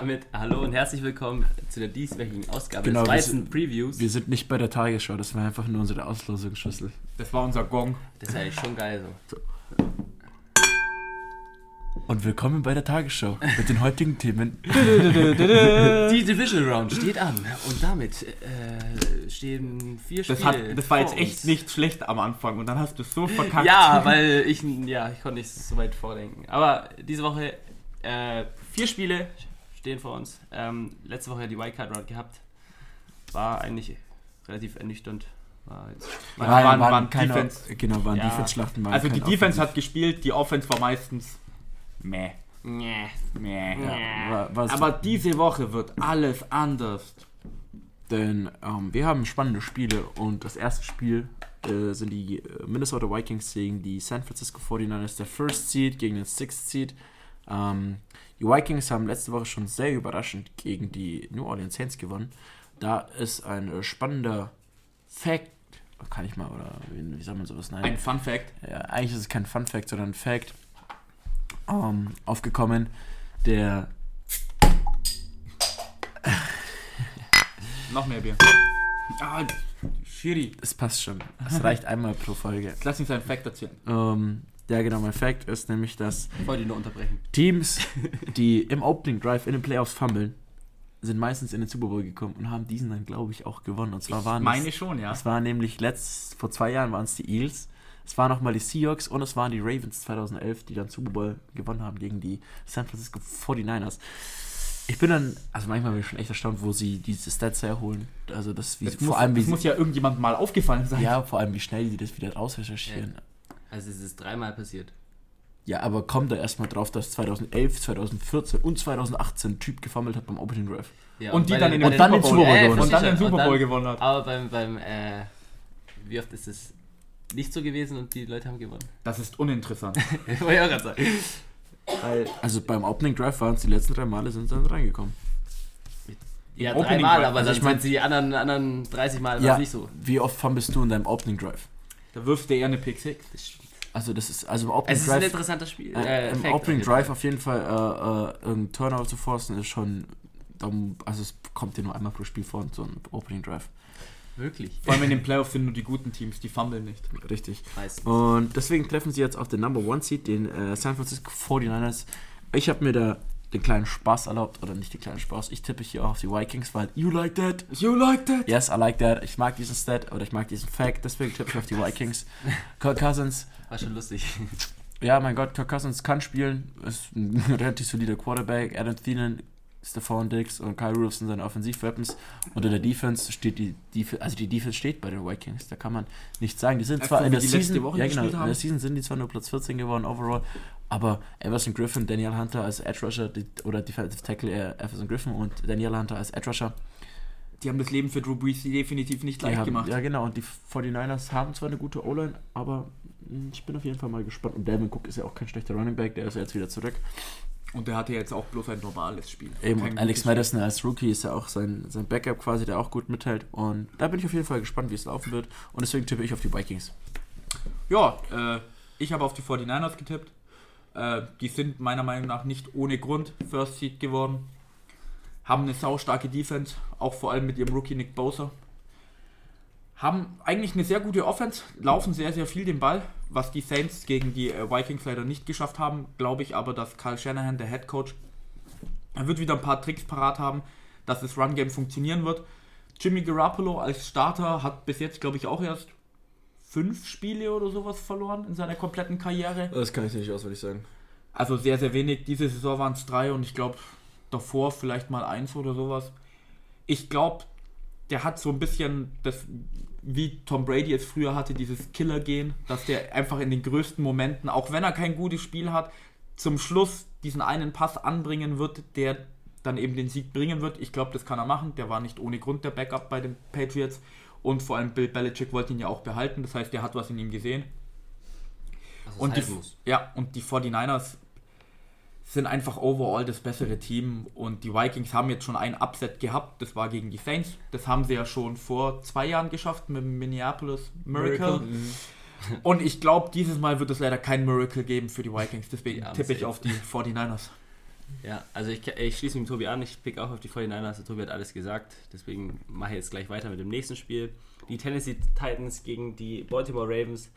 damit hallo und herzlich willkommen zu der dieswöchigen Ausgabe Genau, des wir weißen sind- Previews. Wir sind nicht bei der Tagesschau, das war einfach nur unsere Auslosungsschlüssel. Das war unser Gong. Das ist eigentlich schon geil so. Und willkommen bei der Tagesschau mit den heutigen Themen. Die Division Round steht an und damit äh, stehen vier Spiele. Das, hat, das war jetzt vor echt uns. nicht schlecht am Anfang und dann hast du es so verkackt. Ja, weil ich, ja, ich konnte nicht so weit vordenken. Aber diese Woche äh, vier Spiele stehen vor uns. Ähm, letzte Woche die Wildcard Round gehabt. War eigentlich relativ ernüchternd. War jetzt, Ja, waren- waren keine, Defense- Genau, waren Ja. Defense-Schlachten. waren Also die Defense Offensive. hat gespielt, die Offense war meistens meh. Nee. Meh. Ja, war, Aber diese Woche wird alles anders. Denn ähm, wir haben spannende Spiele und das erste Spiel äh, sind die äh, Minnesota Vikings gegen die San Francisco 49ers, der First Seed gegen den Sixth Seed. Ähm, die Vikings haben letzte Woche schon sehr überraschend gegen die New Orleans Saints gewonnen. Da ist ein äh, spannender Fact, kann ich mal, oder wie, wie soll man sowas nennen? Ein Fun Fact. ja, eigentlich ist es kein Fun Fact, sondern ein Fact ähm, aufgekommen, der Noch mehr Bier. Ah, Schiri. es passt schon. Es reicht einmal pro Folge. Jetzt lass uns einen Fact erzählen. Ähm, ja, genau, mein Fact ist nämlich, dass Ich. Teams, die im Opening Drive in den Playoffs fummeln, sind meistens in den Super Bowl gekommen und haben diesen dann, glaube ich, auch gewonnen. Und zwar waren Meine das, schon, ja. es waren nämlich letzt, vor zwei Jahren waren es die Eagles, es waren nochmal die Seahawks und es waren die Ravens 2011, die dann Super Bowl gewonnen haben gegen die San Francisco 49ers. Ich bin dann, also manchmal bin ich schon echt erstaunt, wo sie diese Stats herholen. Also das, wie, Das, vor muss, allem, wie das sie, muss ja irgendjemandem mal aufgefallen sein. ja, vor allem, wie schnell die das wieder rausrecherchieren. Also es ist dreimal passiert. Ja, aber komm da erstmal drauf, dass 2011, 2014 und 2018 ein Typ gefammelt hat beim Opening Drive. Ja, und, und, die dann den, den, den Super Bowl, äh, gewonnen. Und dann den Super Bowl gewonnen hat. Aber beim, beim äh, wie oft ist es nicht so gewesen und die Leute haben gewonnen? Das ist uninteressant. Wollte ich auch sagen. Weil also beim Opening Drive waren es die letzten drei Male, sind sie dann reingekommen. Ja, dreimal, aber also dann ich mein, die anderen, anderen 30 Mal ja, nicht so. Wie oft fummelst du in deinem Opening Drive? Da wirft der eher eine Pick 6. Also das ist, also im Opening Es ist ein Drive, interessanter Spiel. äh, im Fact Opening Drive auf jeden Fall äh, äh, einen Turnover zu forcen ist schon, also es kommt dir nur einmal pro Spiel vor, so ein Opening Drive. Wirklich. Vor allem in den Playoffs sind nur die guten Teams, die fummeln nicht. Richtig. Meistens. Und deswegen treffen sie jetzt auf den Number One Seed, den äh, San Francisco 49ers. Ich habe mir da den kleinen Spaß erlaubt, oder nicht den kleinen Spaß, ich tippe hier auch auf die Vikings, weil you like that? You like that? Yes, I like that. Ich mag diesen Stat oder ich mag diesen Fact, deswegen tippe ich auf die Vikings. Kirk Cousins, War schon lustig. ja, mein Gott, Kirk Cousins kann spielen, ist ein relativ solider Quarterback. Adam Thielen, Stephon Diggs und Kyle Rudolph sind seine Offensivweapons. Unter der Defense steht die Defense, also die Defense steht bei den Vikings, da kann man nichts sagen. Die sind Einfach zwar in der Season, Woche ja genau, in der Season sind die zwar nur Platz 14 geworden overall, aber Everson Griffin, Daniel Hunter als Edge Rusher die, oder Defensive Tackle äh, Everson Griffin und Daniel Hunter als Edge Rusher Die haben das Leben für Drew Brees definitiv nicht leicht haben, gemacht. Ja, genau. Und die 49ers haben zwar eine gute O-Line, aber mh, ich bin auf jeden Fall mal gespannt. Und Devin Cook ist ja auch kein schlechter Running Back, der ist ja jetzt wieder zurück. Und der hatte jetzt auch bloß ein normales Spiel. Eben, und Alex Madison als Rookie ist ja auch sein, sein Backup quasi, der auch gut mithält. Und da bin ich auf jeden Fall gespannt, wie es laufen wird. Und deswegen tippe ich auf die Vikings. Ja, äh, ich habe auf die 49ers getippt. Äh, die sind meiner Meinung nach nicht ohne Grund First Seed geworden. Haben eine saustarke Defense, auch vor allem mit ihrem Rookie Nick Bosa. Haben eigentlich eine sehr gute Offense, laufen sehr, sehr viel den Ball, was die Saints gegen die äh, Vikings leider nicht geschafft haben. Glaube ich aber, dass Kyle Shanahan, der Head Coach, er wird wieder ein paar Tricks parat haben, dass das Run-Game funktionieren wird. Jimmy Garoppolo als Starter hat bis jetzt, glaube ich, auch erst fünf Spiele oder sowas verloren in seiner kompletten Karriere. Das kann ich nicht auswendig sagen. Also sehr, sehr wenig. Diese Saison waren es drei und ich glaube davor vielleicht mal eins oder sowas. Ich glaube, der hat so ein bisschen das, wie Tom Brady es früher hatte, dieses Killer-Gehen, dass der einfach in den größten Momenten, auch wenn er kein gutes Spiel hat, zum Schluss diesen einen Pass anbringen wird, der dann eben den Sieg bringen wird. Ich glaube, das kann er machen. Der war nicht ohne Grund der Backup bei den Patriots. Und vor allem Bill Belichick wollte ihn ja auch behalten. Das heißt, der hat was in ihm gesehen. Also Und die, muss. ja, und die 49ers sind einfach overall das bessere Team und die Vikings haben jetzt schon ein Upset gehabt, das war gegen die Saints. Das haben sie ja schon vor zwei Jahren geschafft mit dem Minneapolis Miracle. Und ich glaube, dieses Mal wird es leider kein Miracle geben für die Vikings, deswegen Ja, tippe ich auf die 49ers. Ja, also ich, ich schließe mich mit Tobi an. Ich pick auch auf die 49ers. Der Tobi hat alles gesagt. Deswegen mache ich jetzt gleich weiter mit dem nächsten Spiel. Die Tennessee Titans gegen die Baltimore Ravens.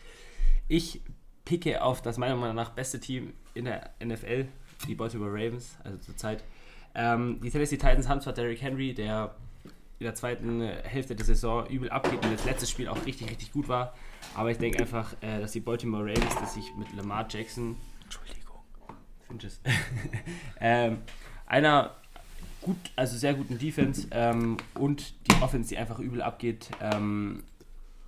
Ich picke auf das meiner Meinung nach beste Team in der NFL, die Baltimore Ravens, also zurzeit. Ähm, die Tennessee Titans haben zwar Derrick Henry, der in der zweiten Hälfte der Saison übel abgeht und das letzte Spiel auch richtig, richtig gut war. Aber ich denke einfach, äh, dass die Baltimore Ravens, dass sich mit Lamar Jackson, Entschuldigung, Finches, ähm, einer gut, also sehr guten Defense ähm, und die Offense, die einfach übel abgeht, ähm,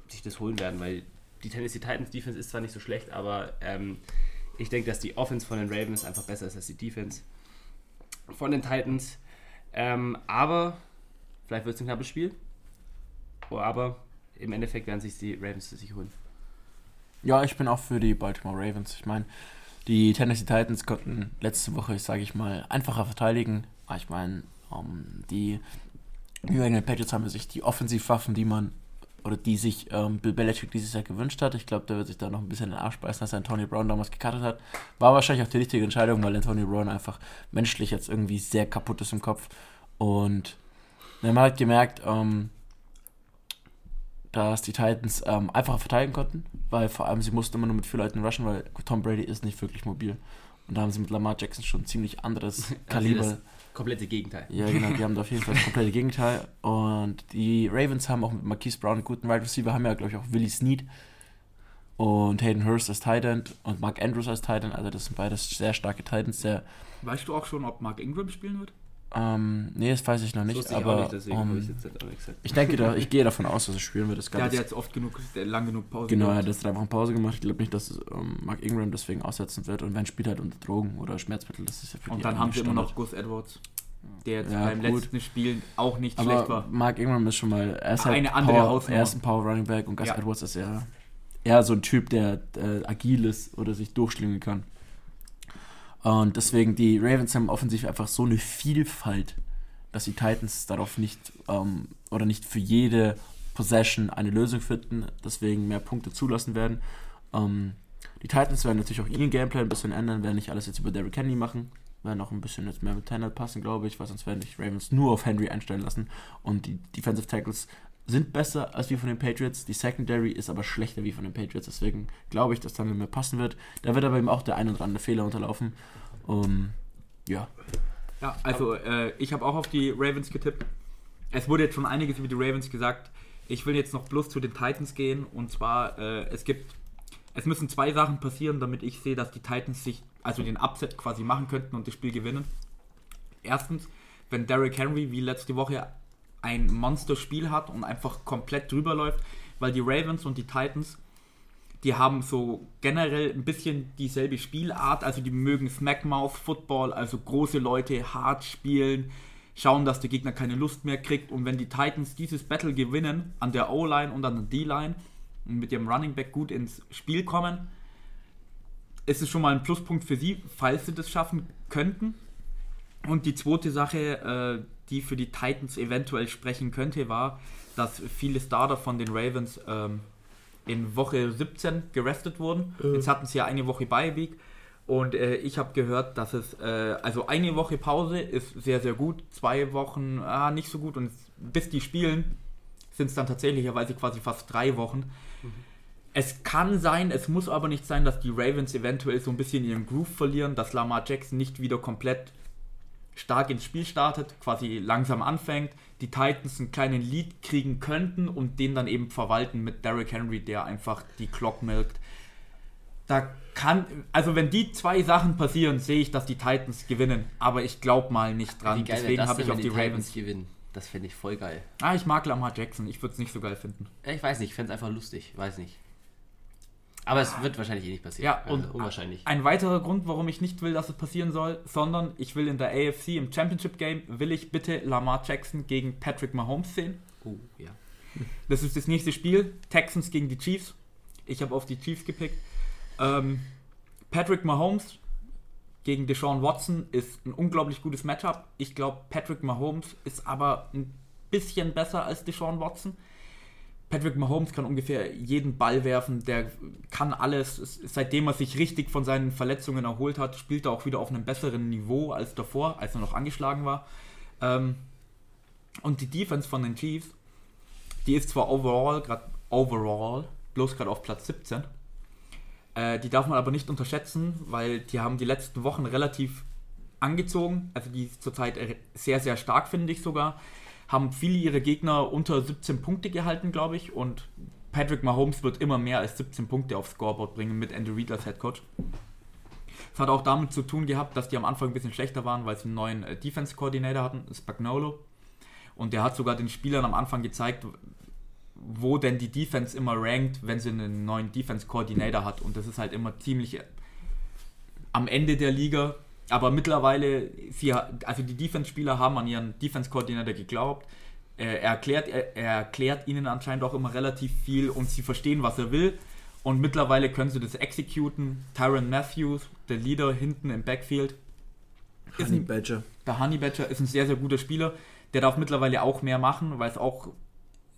sich das holen werden, weil die Tennessee Titans Defense ist zwar nicht so schlecht, aber ähm, ich denke, dass die Offense von den Ravens einfach besser ist als die Defense von den Titans. Ähm, aber vielleicht wird es ein knappes Spiel. Oh, aber im Endeffekt werden sich die Ravens zu sich holen. Ja, ich bin auch für die Baltimore Ravens. Ich meine, die Tennessee Titans konnten letzte Woche, sage ich mal, einfacher verteidigen. Ah, ich meine, um, ähm, die New England Patriots haben sich die Offensivwaffen, die man oder die sich ähm, Bill Belichick dieses Jahr gewünscht hat. Ich glaube, der wird sich da noch ein bisschen in den Arsch beißen, als er Antonio Brown damals gecuttet hat. War wahrscheinlich auch die richtige Entscheidung, weil Antonio Brown einfach menschlich jetzt irgendwie sehr kaputt ist im Kopf. Und man hat gemerkt, ähm, dass die Titans ähm, einfacher verteidigen konnten, weil vor allem sie mussten immer nur mit vier Leuten rushen, weil Tom Brady ist nicht wirklich mobil. Und da haben sie mit Lamar Jackson schon ein ziemlich anderes Kaliber. Also komplette Gegenteil. Ja, genau, die haben da auf jeden Fall das komplette Gegenteil. Und die Ravens haben auch mit Marquise Brown einen guten Wide right Receiver, haben ja, glaube ich, auch Willie Snead und Hayden Hurst als Tight End und Mark Andrews als Tight End. Also, das sind beides sehr starke Titans. Sehr weißt du auch schon, ob Mark Ingram spielen wird? Ähm, nee, das weiß ich noch nicht, aber nicht, um, ich, ich, denke, da, ich gehe davon aus, dass er spielen wird. Das der hat jetzt oft genug, lang genug Pause Genau, er hat jetzt drei Wochen Pause gemacht. Ich glaube nicht, dass ähm, Mark Ingram deswegen aussetzen wird. Und wenn spielt halt unter Drogen oder Schmerzmittel, das ist ja für Und dann haben sie immer noch Gus Edwards, der jetzt ja, beim gut. letzten Spiel auch nicht aber schlecht war. Mark Ingram ist schon mal, er ist halt eine andere Power, er ist ein Power Running Back und Gus ja. Edwards ist ja eher so ein Typ, der äh, agil ist oder sich durchschlingen kann. Und deswegen, die Ravens haben offensiv einfach so eine Vielfalt dass die Titans darauf nicht ähm, oder nicht für jede Possession eine Lösung finden, deswegen mehr Punkte zulassen werden. Ähm, die Titans werden natürlich auch ihren Gameplay ein bisschen ändern, werden nicht alles jetzt über Derrick Henry machen, werden auch ein bisschen jetzt mehr mit Tanner passen, glaube ich, weil sonst werden die Ravens nur auf Henry einstellen lassen und die Defensive Tackles sind besser als wie von den Patriots. Die Secondary ist aber schlechter wie von den Patriots. Deswegen glaube ich, dass dann mehr passen wird. Da wird aber eben auch der ein oder andere Fehler unterlaufen. Um, ja. Ja, also äh, ich habe auch auf die Ravens getippt. Es wurde jetzt schon einiges über die Ravens gesagt. Ich will jetzt noch bloß zu den Titans gehen. Und zwar, äh, es gibt, es müssen zwei Sachen passieren, damit ich sehe, dass die Titans sich, also den Upset quasi machen könnten und das Spiel gewinnen. Erstens, wenn Derrick Henry wie letzte Woche ein Monsterspiel hat und einfach komplett drüber läuft, weil die Ravens und die Titans die haben so generell ein bisschen dieselbe Spielart, also die mögen Smackmouth Football, also große Leute hart spielen, schauen, dass der Gegner keine Lust mehr kriegt und wenn die Titans dieses Battle gewinnen an der O-Line und an der D-Line und mit ihrem Running Back gut ins Spiel kommen, ist es schon mal ein Pluspunkt für sie, falls sie das schaffen könnten. Und die zweite Sache, äh, die für die Titans eventuell sprechen könnte, war, dass viele Starter von den Ravens ähm, in Woche 17 gerestet wurden. Mhm. Jetzt hatten sie ja eine Woche Bye und äh, ich habe gehört, dass es, äh, also eine Woche Pause ist sehr, sehr gut, zwei Wochen ah, nicht so gut und bis die spielen, sind es dann tatsächlicherweise quasi fast drei Wochen. Mhm. Es kann sein, es muss aber nicht sein, dass die Ravens eventuell so ein bisschen ihren Groove verlieren, dass Lamar Jackson nicht wieder komplett stark ins Spiel startet, quasi langsam anfängt, die Titans einen kleinen Lead kriegen könnten und den dann eben verwalten mit Derrick Henry, der einfach die Clock milkt. Da kann, also wenn die zwei Sachen passieren, sehe ich, dass die Titans gewinnen, aber ich glaube mal nicht dran. Deswegen habe ich auf die, die Ravens gewinnen. Das finde ich voll geil. Ah, ich mag Lamar Jackson. Ich würde es nicht so geil finden. Ich weiß nicht, ich fände es einfach lustig. Weiß nicht. Aber es wird wahrscheinlich eh nicht passieren. Ja, und also unwahrscheinlich. Ein weiterer Grund, warum ich nicht will, dass es passieren soll, sondern ich will in der AFC im Championship Game, will ich bitte Lamar Jackson gegen Patrick Mahomes sehen. Oh, ja. Das ist das nächste Spiel. Texans gegen die Chiefs. Ich habe auf die Chiefs gepickt. Ähm, Patrick Mahomes gegen Deshaun Watson ist ein unglaublich gutes Matchup. Ich glaube, Patrick Mahomes ist aber ein bisschen besser als Deshaun Watson. Patrick Mahomes kann ungefähr jeden Ball werfen, der kann alles. Seitdem er sich richtig von seinen Verletzungen erholt hat, spielt er auch wieder auf einem besseren Niveau als davor, als er noch angeschlagen war. Ähm, und die Defense von den Chiefs, die ist zwar overall, gerade overall, bloß gerade auf Platz 17. Äh, die darf man aber nicht unterschätzen, weil die haben die letzten Wochen relativ angezogen. Also die ist zurzeit sehr, sehr stark, finde ich sogar haben viele ihre Gegner unter 17 Punkte gehalten, glaube ich. Und Patrick Mahomes wird immer mehr als 17 Punkte aufs Scoreboard bringen mit Andy Reid als Head Coach. Das hat auch damit zu tun gehabt, dass die am Anfang ein bisschen schlechter waren, weil sie einen neuen äh, Defense Coordinator hatten, Spagnolo. Und der hat sogar den Spielern am Anfang gezeigt, wo denn die Defense immer rankt, wenn sie einen neuen Defense Coordinator hat. Und das ist halt immer ziemlich äh, am Ende der Liga aber mittlerweile, sie, also die Defense-Spieler haben an ihren Defense-Koordinator geglaubt. Er erklärt, er, er erklärt ihnen anscheinend auch immer relativ viel und sie verstehen, was er will. Und mittlerweile können sie das exekuten. Tyron Matthews, der Leader hinten im Backfield. Honey ein, Badger. Der Honey Badger ist ein sehr, sehr guter Spieler. Der darf mittlerweile auch mehr machen, weil es auch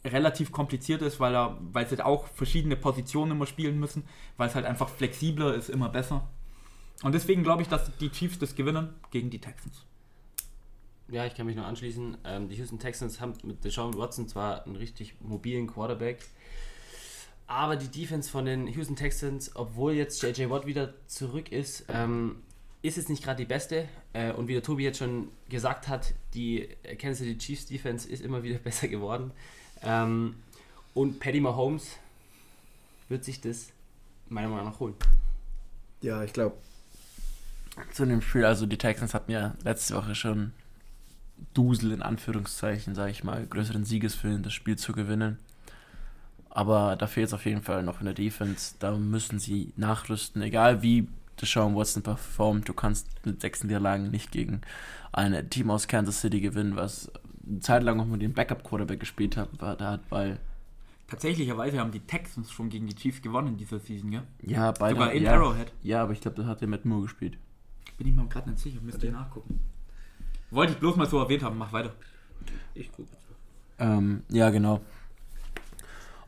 relativ kompliziert ist, weil, er, weil sie auch verschiedene Positionen immer spielen müssen, weil es halt einfach flexibler ist, immer besser. Und deswegen glaube ich, dass die Chiefs das gewinnen gegen die Texans. Ja, ich kann mich nur anschließen. Ähm, die Houston Texans haben mit Deshaun Watson zwar einen richtig mobilen Quarterback, aber die Defense von den Houston Texans, obwohl jetzt JJ Watt wieder zurück ist, ähm, ist es nicht gerade die beste. Äh, und wie der Tobi jetzt schon gesagt hat, die Kansas City Chiefs Defense ist immer wieder besser geworden. Ähm, und Paddy Mahomes wird sich das meiner Meinung nach holen. Ja, ich glaube, zu dem Spiel, also die Texans hatten ja letzte Woche schon Dusel in Anführungszeichen, sage ich mal, größeren Siegeswillen, das Spiel zu gewinnen. Aber da fehlt es auf jeden Fall noch in der Defense. Da müssen sie nachrüsten. Egal wie Deshaun Watson performt, du kannst mit sechs Niederlagen nicht gegen ein Team aus Kansas City gewinnen, was eine Zeit lang auch mit dem Backup-Quarterback gespielt hat, war, da hat, weil Tatsächlicherweise haben die Texans schon gegen die Chiefs gewonnen in dieser Season, ja? Ja, beide. Sogar in ja, Arrowhead. Ja, aber ich glaube, da hat der Matt Moore gespielt. Bin ich mir gerade nicht sicher, müsst ihr nachgucken. Wollte ich bloß mal so erwähnt haben, mach weiter. Ich gucke. Ähm, ja, genau.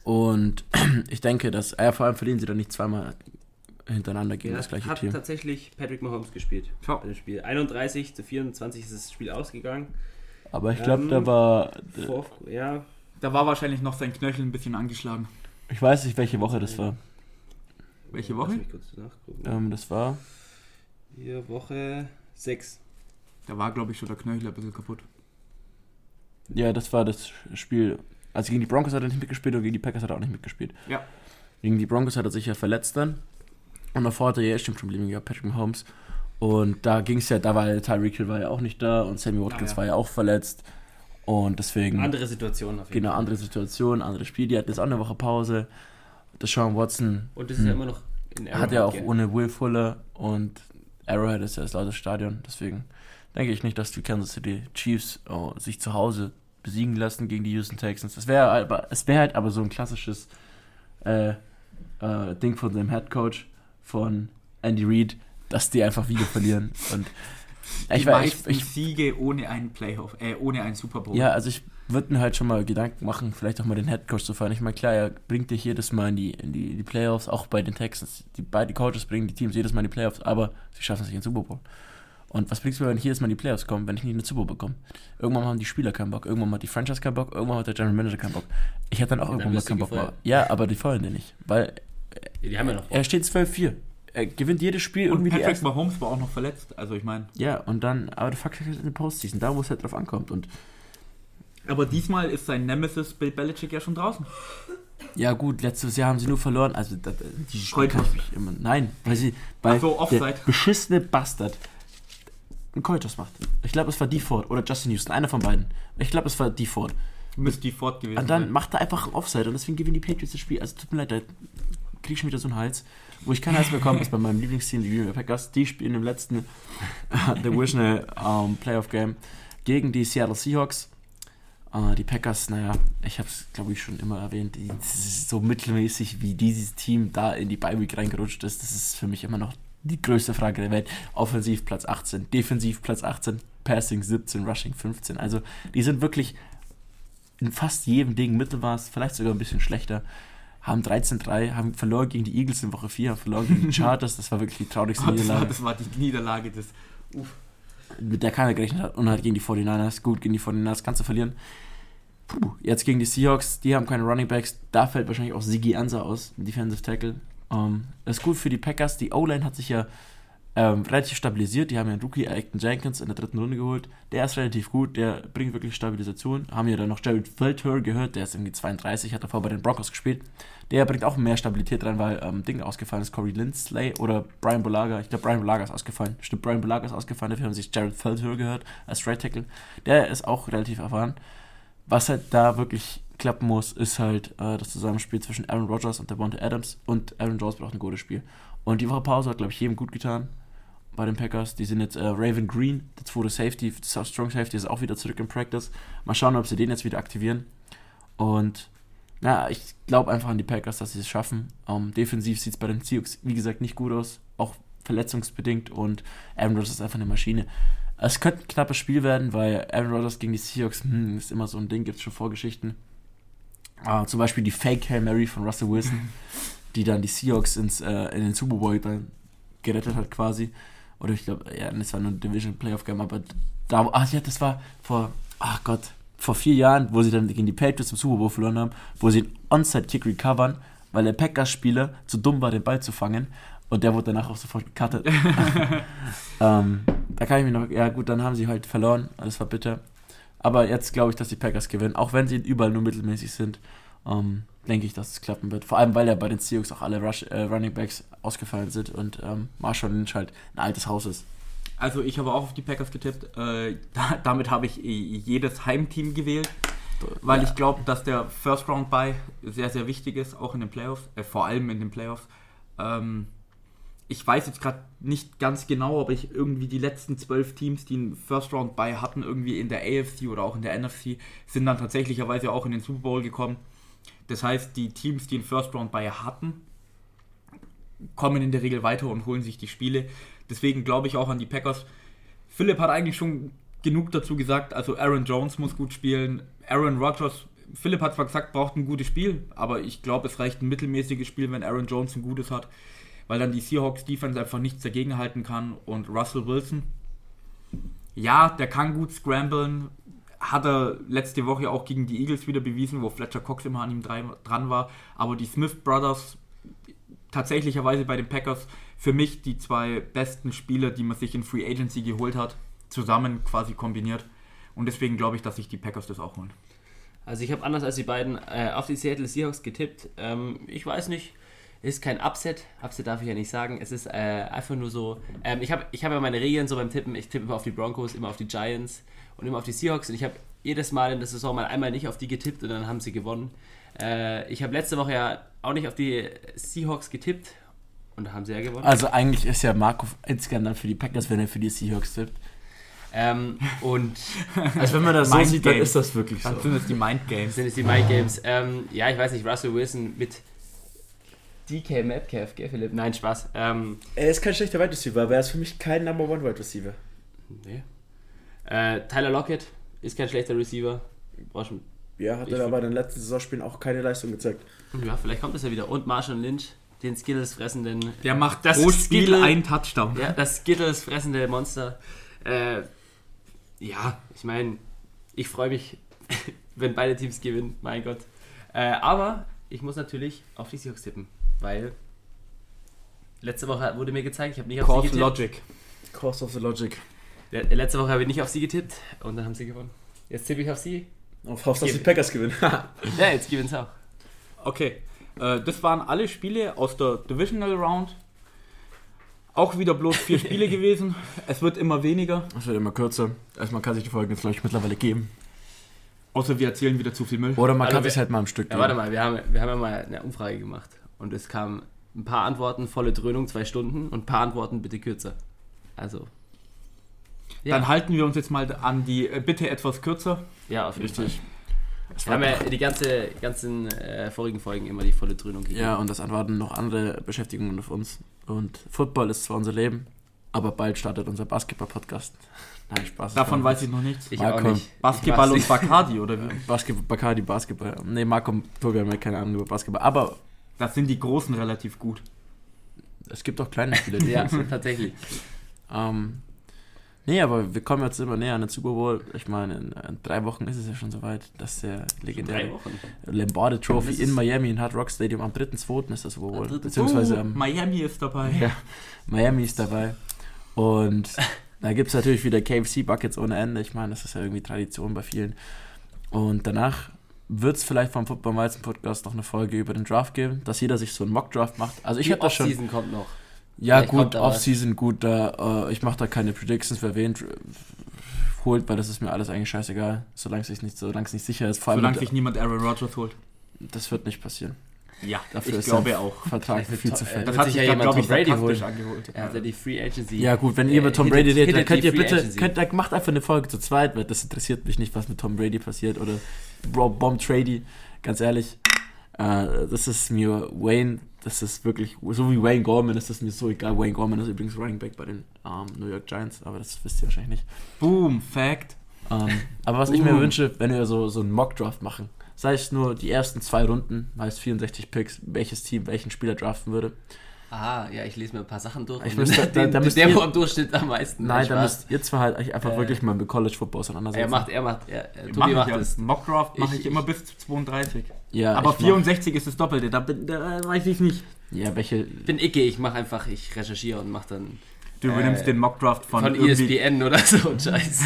Und ich denke, dass, äh, vor allem verlieren sie dann nicht zweimal hintereinander gegen ja, das gleiche hat Team. Hat tatsächlich Patrick Mahomes gespielt. Bei dem Spiel. 31 zu 24 ist das Spiel ausgegangen. Aber ich glaube, ähm, da war. Vor, ja. Da war wahrscheinlich noch sein Knöchel ein bisschen angeschlagen. Ich weiß nicht, welche Woche das war. Welche Woche? Ähm, das war. Hier Woche 6. Da war, glaube ich, schon der Knöchel ein bisschen kaputt. Ja, das war das Spiel. Also gegen die Broncos hat er nicht mitgespielt und gegen die Packers hat er auch nicht mitgespielt. Ja. Gegen die Broncos hat er sich ja verletzt dann. Und davor hatte er ja echt schon Probleme gehabt, Patrick Mahomes. Und da ging es ja, da war ja Tyreek Hill war ja auch nicht da und Sammy Watkins ah, ja. war ja auch verletzt. Und deswegen. Andere Situation auf jeden Genau, andere Situation, andere Spiel. Die hatten jetzt auch eine Woche Pause. Das Sean Watson. Und das ist ja hm, immer noch in Hat ja auch ohne Will Fuller und Arrowhead ist ja das laute Stadion, deswegen denke ich nicht, dass die Kansas City Chiefs oh, sich zu Hause besiegen lassen gegen die Houston Texans. Es wäre aber, es wäre halt aber so ein klassisches äh, äh, Ding von dem Head Coach von Andy Reid, dass die einfach wieder verlieren. Und ich, die meisten ich, ich, Siege ohne einen Playoff, äh, ohne einen Super Bowl. Ja, also ich würde mir halt schon mal Gedanken machen, vielleicht auch mal den Head Coach zu fahren. Ich meine, klar, er bringt dich jedes Mal in die, in die, die Playoffs, auch bei den Texans. Die beiden Coaches bringen die Teams jedes Mal in die Playoffs, aber sie schaffen es nicht in den Super Bowl. Und was bringt es mir, wenn ich jedes Mal in die Playoffs komme, wenn ich nicht in den Super Bowl komme? Irgendwann haben die Spieler keinen Bock, irgendwann hat die Franchise keinen Bock, irgendwann hat der General Manager keinen Bock. Ich hätte dann auch dann irgendwann mal keinen Bock mehr. Ja, aber die feuern den nicht, weil die haben ja noch er steht 12-4. Er gewinnt jedes Spiel und irgendwie Patrick die ersten. Mahomes war auch noch verletzt, also ich meine. Ja, und dann, aber der Fakt ist in der Postseason, da wo es halt drauf ankommt und aber diesmal ist sein Nemesis Bill Belichick ja schon draußen. Ja gut, letztes Jahr haben sie nur verloren. Also das, die Coitus. Immer, nein, weil sie bei so, der beschissene Bastard einen Coitus macht. Ich glaube, es war Default oder Justin Houston, einer von beiden. Ich glaube, es war Default. Müsste Default gewesen Und dann sein. macht er einfach einen Offside und deswegen gewinnen die Patriots das Spiel. Also tut mir leid, da kriege ich schon wieder so einen Hals. Wo ich keinen Hals bekomme, ist bei meinem Lieblingsteam, die Green Bay Packers. Die spielen im letzten uh, Divisional um, Playoff Game gegen die Seattle Seahawks. Uh, die Packers, naja, ich habe es, glaube ich, schon immer erwähnt, die, so mittelmäßig, wie dieses Team da in die Bye-Week reingerutscht ist, das ist für mich immer noch die größte Frage der Welt. Offensiv Platz 18, defensiv Platz 18, Passing 17, Rushing 15. Also die sind wirklich in fast jedem Ding Mittelmaß, vielleicht sogar ein bisschen schlechter. Haben 13-3, haben verloren gegen die Eagles in Woche 4, haben verloren gegen die Chargers. Das war wirklich die traurigste Oh, das, war, Niederlage, das war die Niederlage des. mit der keiner gerechnet hat. Und halt gegen die 49ers. Gut, gegen die 49ers kannst du verlieren. Puh, jetzt gegen die Seahawks, die haben keine Running Backs. Da fällt wahrscheinlich auch Sigi Ansa aus, Defensive Tackle. Ähm, das ist gut für die Packers. Die O-Line hat sich ja ähm, relativ stabilisiert. Die haben ja einen Rookie, Acton Jenkins, in der dritten Runde geholt. Der ist relativ gut, der bringt wirklich Stabilisation. Haben ja dann noch Jared Felter gehört, der ist irgendwie 32, hat davor bei den Broncos gespielt. Der bringt auch mehr Stabilität rein, weil ähm, Ding ausgefallen ist, Corey Lindsley oder Brian Bolaga. Ich glaube, Brian Bolaga ist ausgefallen. Stimmt, Brian Bolaga ist ausgefallen. Dafür haben sich Jared Felter gehört als Right Tackle. Der ist auch relativ erfahren. Was halt da wirklich klappen muss, ist halt äh, das Zusammenspiel zwischen Aaron Rodgers und Devonta Adams und Aaron Jones braucht ein gutes Spiel. Und die Woche Pause hat, glaube ich, jedem gut getan bei den Packers. Die sind jetzt äh, Raven Green, der zweite Safety, Strong Safety, ist auch wieder zurück im Practice. Mal schauen, ob sie den jetzt wieder aktivieren. Und na, ich glaube einfach an die Packers, dass sie es schaffen. Ähm, defensiv sieht es bei den Seahawks, wie gesagt, nicht gut aus, auch verletzungsbedingt und Aaron Rodgers ist einfach eine Maschine. Es könnte ein knappes Spiel werden, weil Aaron Rodgers gegen die Seahawks hm, ist immer so ein Ding, gibt es schon Vorgeschichten. Äh, zum Beispiel die Fake Hail Mary von Russell Wilson, die dann die Seahawks ins, äh, in den Super Bowl dann gerettet hat quasi. Oder ich glaube, ja, das war nur ein Division Playoff Game, aber da, ach ja, das war vor, ach Gott, vor vier Jahren, wo sie dann gegen die Patriots im Super Bowl verloren haben, wo sie einen Onside-Kick recovern, weil der Packers-Spieler zu dumm war, den Ball zu fangen. Und der wurde danach auch sofort gecuttet. ähm, da kann ich mich noch, ja gut, dann haben sie halt verloren, das war bitter. Aber jetzt glaube ich, dass die Packers gewinnen, auch wenn sie überall nur mittelmäßig sind. Ähm, denke ich, dass es klappen wird. Vor allem, weil ja bei den Seahawks auch alle Rush, äh, Running Backs ausgefallen sind und ähm, Marshall Lynch halt ein altes Haus ist. Also ich habe auch auf die Packers getippt. Äh, da, damit habe ich eh jedes Heimteam gewählt, weil Ja. ich glaube, dass der First Round Bye sehr, sehr wichtig ist, auch in den Playoffs, äh, vor allem in den Playoffs. Ähm, ich weiß jetzt gerade nicht ganz genau, ob ich irgendwie die letzten zwölf Teams, die einen First Round Bye hatten, irgendwie in der AFC oder auch in der NFC, sind dann tatsächlicherweise auch in den Super Bowl gekommen. Das heißt, die Teams, die einen First Round Bye hatten, kommen in der Regel weiter und holen sich die Spiele. Deswegen glaube ich auch an die Packers. Philipp hat eigentlich schon genug dazu gesagt. Also Aaron Jones muss gut spielen. Aaron Rodgers, Philipp hat zwar gesagt, braucht ein gutes Spiel, aber ich glaube, es reicht ein mittelmäßiges Spiel, wenn Aaron Jones ein gutes hat, weil dann die Seahawks Defense einfach nichts dagegen halten kann. Und Russell Wilson, ja, der kann gut scramblen. Hat er letzte Woche auch gegen die Eagles wieder bewiesen, wo Fletcher Cox immer an ihm dran war. Aber die Smith Brothers, tatsächlicherweise bei den Packers, für mich die zwei besten Spieler, die man sich in Free Agency geholt hat, zusammen quasi kombiniert. Und deswegen glaube ich, dass sich die Packers das auch holen. Also ich habe anders als die beiden äh, auf die Seattle Seahawks getippt. Ähm, ich weiß nicht, ist kein Upset. Upset darf ich ja nicht sagen. Es ist äh, einfach nur so. Ähm, ich habe ich hab ja meine Regeln so beim Tippen. Ich tippe immer auf die Broncos, immer auf die Giants und immer auf die Seahawks. Und ich habe jedes Mal in der Saison mal einmal nicht auf die getippt und dann haben sie gewonnen. Äh, ich habe letzte Woche ja auch nicht auf die Seahawks getippt und da haben sie ja gewonnen. Also eigentlich ist ja Marco insgesamt dann für die Packers, wenn er für die Seahawks tippt. Ähm, und Also wenn man das so sieht, dann ist das wirklich so. Dann sind es die Mind Games. sind es die Mind Games. Ähm, ja, ich weiß nicht, Russell Wilson mit DK Metcalf, gell, Philipp? Nein, Spaß. Ähm, Er ist kein schlechter Wide Receiver, aber er ist für mich kein Number One Wide Receiver. nee. Äh, Tyler Lockett ist kein schlechter Receiver. War schon, Ja, hat er aber in den letzten Saisonspielen auch keine Leistung gezeigt. ja, vielleicht kommt es ja wieder. Und Marshall Lynch, den Skittles fressenden. Der macht Das pro Spiel Skittle- einen Touchdown. Ja, das Skittles fressende Monster. Äh, ja, ich meine, ich freue mich, wenn beide Teams gewinnen, mein Gott. Äh, aber ich muss natürlich auf die Seahawks tippen, weil letzte Woche wurde mir gezeigt, ich habe nicht auf sie Course getippt. Logic. Cost of the Logic. Le- Letzte Woche habe ich nicht auf sie getippt und dann haben sie gewonnen. Jetzt tippe ich auf sie. Auf Haus, dass die Packers gewinnen. Ja, jetzt gewinnen sie auch. Okay, äh, das waren alle Spiele aus der Divisional Round. Auch wieder bloß vier Spiele gewesen. Es wird immer weniger. Das wird immer kürzer. Also man kann sich die Folgen jetzt, glaube ich, mittlerweile geben. Außer wir erzählen wieder zu viel Müll. Oder man Also kann wir- sich halt mal im Stück Ja, warte mal, wir haben, wir haben ja mal eine Umfrage gemacht und es kamen ein paar Antworten, volle Dröhnung, zwei Stunden und ein paar Antworten bitte kürzer. Also. Ja, Dann halten wir uns jetzt mal an die äh, bitte etwas kürzer. ja auf jeden Richtig. Fall. Es Wir haben ja die ganze, ganzen äh, vorigen Folgen immer die volle Dröhnung gegeben. ja, und das antworten noch andere Beschäftigungen auf uns. Und Football ist zwar unser Leben, Aber bald startet unser Basketball-Podcast. Nein, Spaß. Davon weiß ich noch nichts. Ich Marco, auch nicht. Basketball Ich und Bacardi, oder wie? Basketball, Bacardi, Basketball. Nee, Marco und Tobi haben ja keine Ahnung über Basketball. Aber Das sind die Großen relativ gut. es gibt auch kleine Spiele. die. Ja, tatsächlich. Ähm, nee, aber wir kommen jetzt immer näher an den Super Bowl. Ich meine, in, in drei Wochen ist es ja schon soweit, dass der Drei legendäre Wochen. Lombardi Trophy in Miami im Hard Rock Stadium am 3.2. ist das Super Bowl. Am 3.2.. Beziehungsweise Oh, am Miami ist dabei. Ja, Miami ist dabei. Und da gibt es natürlich wieder KFC-Buckets ohne Ende. Ich meine, das ist ja irgendwie Tradition bei vielen. Und danach wird es vielleicht vom Football Weizen Podcast noch eine Folge über den Draft geben, dass jeder sich so einen Mock-Draft macht. Also ich habe das schon. Offseason kommt noch. Ja, Vielleicht gut. Off-Season, gut, da, äh, ich mache da keine Predictions, wer wen holt, weil das ist mir alles eigentlich scheißegal, solange es nicht, solange es nicht sicher ist. Vor allem, Solange sich niemand Aaron Rodgers holt. das wird nicht passieren. Ja, Dafür ich ist glaube auch. Vertrag viel zu äh, fett. Das hat sich ja jemand glaube ich, Tom Brady holen. angeholt. Er hat ja die Free Agency. Ja gut, wenn Äh, ihr mit Tom hinter- Brady redet, dann könnt ihr bitte, könnt, dann macht einfach eine Folge zu zweit, weil das interessiert mich nicht, was mit Tom Brady passiert oder Bro, Bomb Trady, ganz ehrlich. Äh, das ist mir Wayne, das ist wirklich, so wie Wayne Gorman ist das mir so egal. Wayne Gorman ist übrigens Running Back bei den ähm, New York Giants, aber das wisst ihr wahrscheinlich nicht. Boom, Fact. Ähm, aber was ich mir Uh. wünsche, wenn wir so, so einen Mock-Draft machen, sei es nur die ersten zwei Runden, heißt 64 Picks, welches Team welchen Spieler draften würde. Aha, ja, ich lese mir ein paar Sachen durch. Ich und müsste- da- den, da müsst der, ihr- wo am Durchschnitt am meisten. Nein, da müsst ihr zwei halt einfach Äh, wirklich mal mit College Football auseinandersetzen. Er macht, er macht, er, äh, Mach Tobi ich macht ja. es. Mockdraft mache ich, Ich- immer ich- bis zu 32. ja, Aber ich mach- 64 ist das Doppelte, da, bin- da weiß ich nicht. Ja, welche. Ich bin Icke, ich mache einfach, ich recherchiere und mache dann Du Äh, übernimmst den Mockdraft von, von, E ESPN oder so ein Scheiß.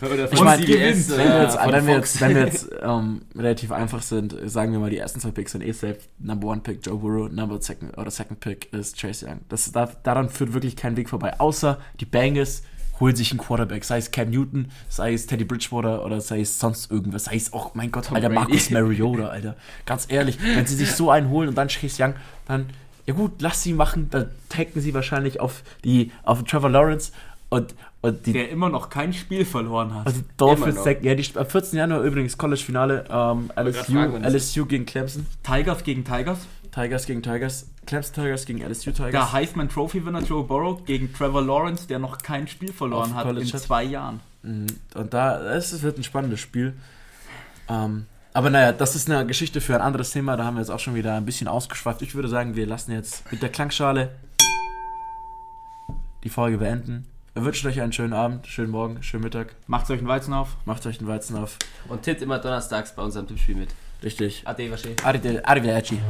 oder von Ich meine, CBS wenn wir jetzt, von wenn wir jetzt, wenn wir jetzt ähm, relativ einfach sind, sagen wir mal, die ersten zwei Picks sind eh safe. Number one Pick Joe Burrow, number second oder second Pick ist Chase Young. Das, da, daran führt wirklich kein Weg vorbei. Außer die Bengals holen sich einen Quarterback, sei es Cam Newton, sei es Teddy Bridgewater oder sei es sonst irgendwas, sei es auch, mein Gott, Tom Alter, Brady. Marcus Mariota, Alter. Ganz ehrlich, wenn sie sich so einen holen und dann Chase Young, dann, ja gut, lass sie machen, dann taggen sie wahrscheinlich auf die, auf Trevor Lawrence und, und die der immer noch kein Spiel verloren hat. also Dolphins, sag- ja, die, am 14. Januar übrigens College-Finale, ähm, LSU, fragen, LSU gegen Clemson, Tigers gegen Tigers. Tigers gegen Tigers, Clemson Tigers gegen LSU Tigers. Der Heisman Trophy Winner Joe Burrow gegen Trevor Lawrence, der noch kein Spiel verloren Auf hat College in hat. zwei Jahren. Mhm. Und da, es wird ein spannendes Spiel. Ähm, aber naja, das ist eine Geschichte für ein anderes Thema, da haben wir jetzt auch schon wieder ein bisschen ausgeschweift. Ich würde sagen, wir lassen jetzt mit der Klangschale die Folge beenden. Wir wünschen euch einen schönen Abend, schönen Morgen, schönen Mittag. Macht euch einen Weizen auf. Macht euch einen Weizen auf. Und tippt immer donnerstags bei unserem Tippspiel mit. Richtig. Ade. Arrivederci.